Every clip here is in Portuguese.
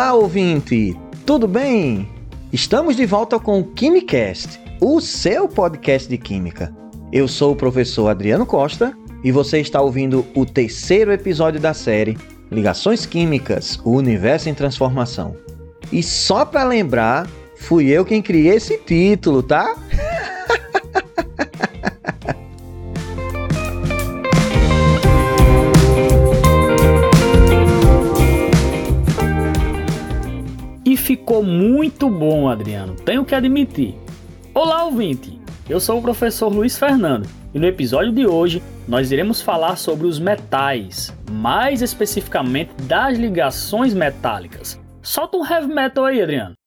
Olá, ouvinte! Tudo bem? Estamos de volta com o Quimicast, o seu podcast de química. Eu sou o professor Adriano Costa e você está ouvindo o terceiro episódio da série Ligações Químicas, o Universo em Transformação. E só para lembrar, fui eu quem criei esse título, tá? Ficou muito bom, Adriano, tenho que admitir. Olá, ouvinte! Eu sou o professor Luiz Fernando e no episódio de hoje nós iremos falar sobre os metais, mais especificamente das ligações metálicas. Solta um heavy metal aí, Adriano.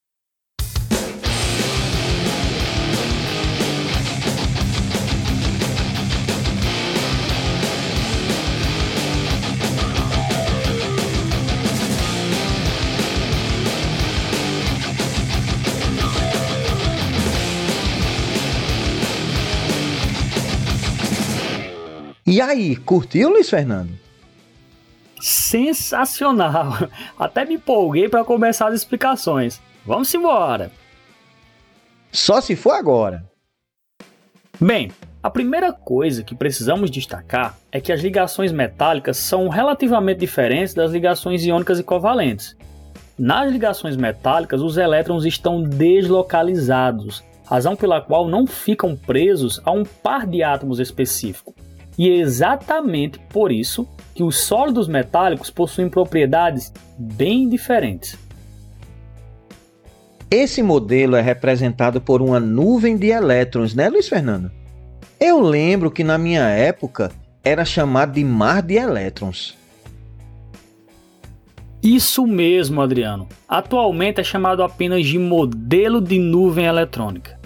E aí, curtiu, Luiz Fernando? Sensacional! Até me empolguei para começar as explicações. Vamos embora! Só se for agora. Bem, a primeira coisa que precisamos destacar é que as ligações metálicas são relativamente diferentes das ligações iônicas e covalentes. Nas ligações metálicas, os elétrons estão deslocalizados, razão pela qual não ficam presos a um par de átomos específico. E é exatamente por isso que os sólidos metálicos possuem propriedades bem diferentes. Esse modelo é representado por uma nuvem de elétrons, né, Luiz Fernando? Eu lembro que na minha época era chamado de mar de elétrons. Isso mesmo, Adriano. Atualmente é chamado apenas de modelo de nuvem eletrônica.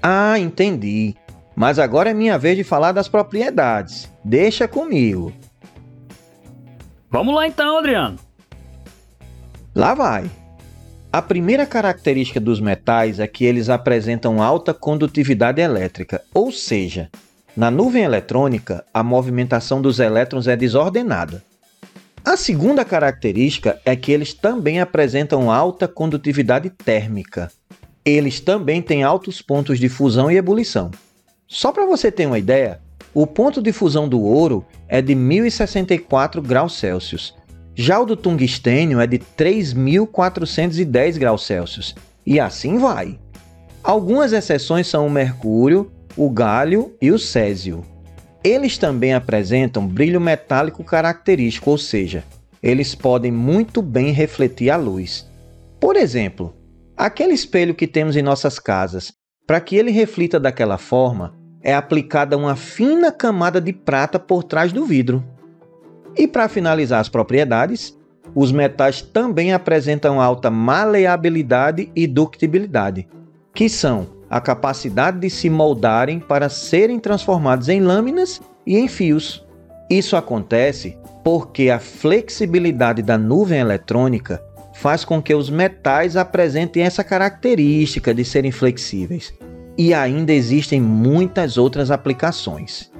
Ah, entendi. Mas agora é minha vez de falar das propriedades. Deixa comigo. Vamos lá então, Adriano. Lá vai. A primeira característica dos metais é que eles apresentam alta condutividade elétrica, ou seja, na nuvem eletrônica, a movimentação dos elétrons é desordenada. A segunda característica é que eles também apresentam alta condutividade térmica. Eles também têm altos pontos de fusão e ebulição. Só para você ter uma ideia, o ponto de fusão do ouro é de 1064 graus Celsius. Já o do tungstênio é de 3410 graus Celsius. E assim vai. Algumas exceções são o mercúrio, o galho e o césio. Eles também apresentam brilho metálico característico, ou seja, eles podem muito bem refletir a luz. Por exemplo, aquele espelho que temos em nossas casas, para que ele reflita daquela forma, é aplicada uma fina camada de prata por trás do vidro. E para finalizar as propriedades, os metais também apresentam alta maleabilidade e ductibilidade, que são a capacidade de se moldarem para serem transformados em lâminas e em fios. Isso acontece porque a flexibilidade da nuvem eletrônica faz com que os metais apresentem essa característica de serem flexíveis e ainda existem muitas outras aplicações.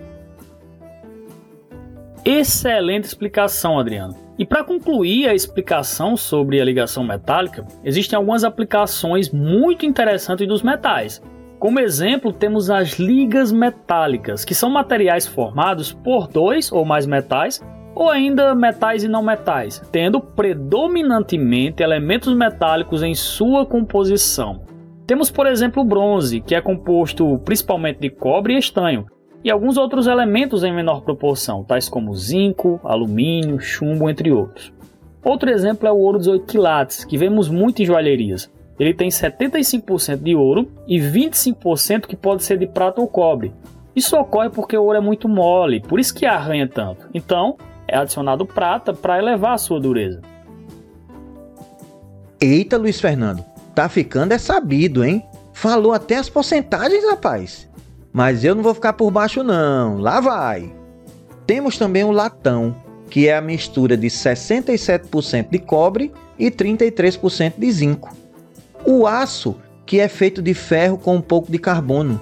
Excelente explicação, Adriano. E para concluir a explicação sobre a ligação metálica, existem algumas aplicações muito interessantes dos metais. Como exemplo, temos as ligas metálicas, que são materiais formados por dois ou mais metais, ou ainda metais e não metais, tendo predominantemente elementos metálicos em sua composição. Temos, por exemplo, o bronze, que é composto principalmente de cobre e estanho, e alguns outros elementos em menor proporção, tais como zinco, alumínio, chumbo, entre outros. Outro exemplo é o ouro 18 quilates, que vemos muito em joalherias. Ele tem 75% de ouro e 25% que pode ser de prata ou cobre. Isso ocorre porque o ouro é muito mole, por isso que arranha tanto. Então, é adicionado prata para elevar a sua dureza. Eita, Luiz Fernando, Tá ficando é sabido, hein? Falou até as porcentagens, rapaz. Mas eu não vou ficar por baixo não. Lá vai. Temos também o latão, que é a mistura de 67% de cobre e 33% de zinco. O aço, que é feito de ferro com um pouco de carbono.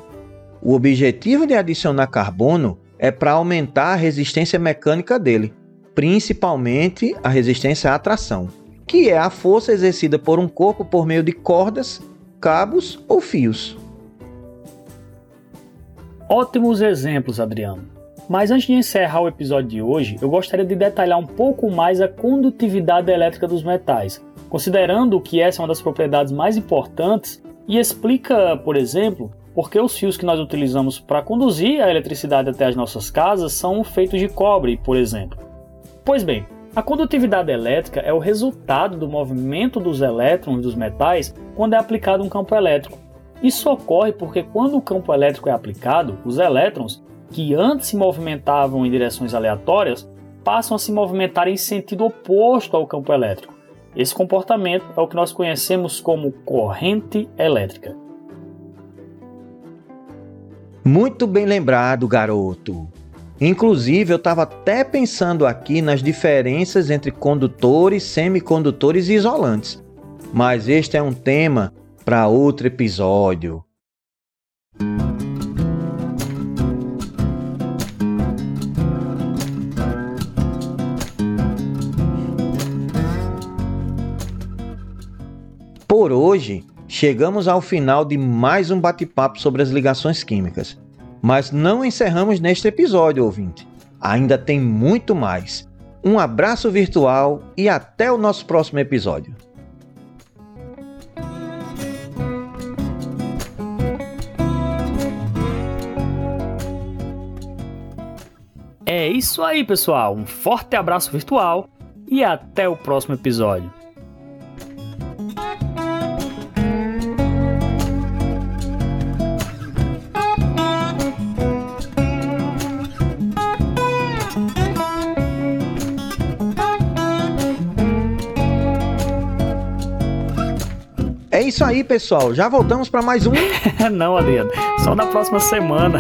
O objetivo de adicionar carbono é para aumentar a resistência mecânica dele. principalmente a resistência à atração, que é a força exercida por um corpo por meio de cordas, cabos ou fios. Ótimos exemplos, Adriano. Mas antes de encerrar o episódio de hoje, eu gostaria de detalhar um pouco mais a condutividade elétrica dos metais, considerando que essa é uma das propriedades mais importantes e explica, por exemplo, por que os fios que nós utilizamos para conduzir a eletricidade até as nossas casas são feitos de cobre, por exemplo. Pois bem, a condutividade elétrica é o resultado do movimento dos elétrons dos metais quando é aplicado um campo elétrico. Isso ocorre porque quando o campo elétrico é aplicado, os elétrons que antes se movimentavam em direções aleatórias passam a se movimentar em sentido oposto ao campo elétrico. Esse comportamento é o que nós conhecemos como corrente elétrica. Muito bem lembrado, garoto. Inclusive, eu estava até pensando aqui nas diferenças entre condutores, semicondutores e isolantes. Mas este é um tema para outro episódio. Por hoje, chegamos ao final de mais um bate-papo sobre as ligações químicas. Mas não encerramos neste episódio, ouvinte. Ainda tem muito mais. Um abraço virtual e até o nosso próximo episódio. É isso aí, pessoal. Um forte abraço virtual e até o próximo episódio. Isso aí, pessoal. Já voltamos para mais um. Não, Adriano. Só na próxima semana.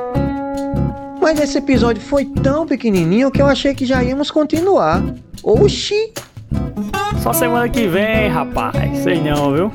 Mas esse episódio foi tão pequenininho que eu achei que já íamos continuar. Oxi! Só semana que vem, rapaz. Sei não, viu?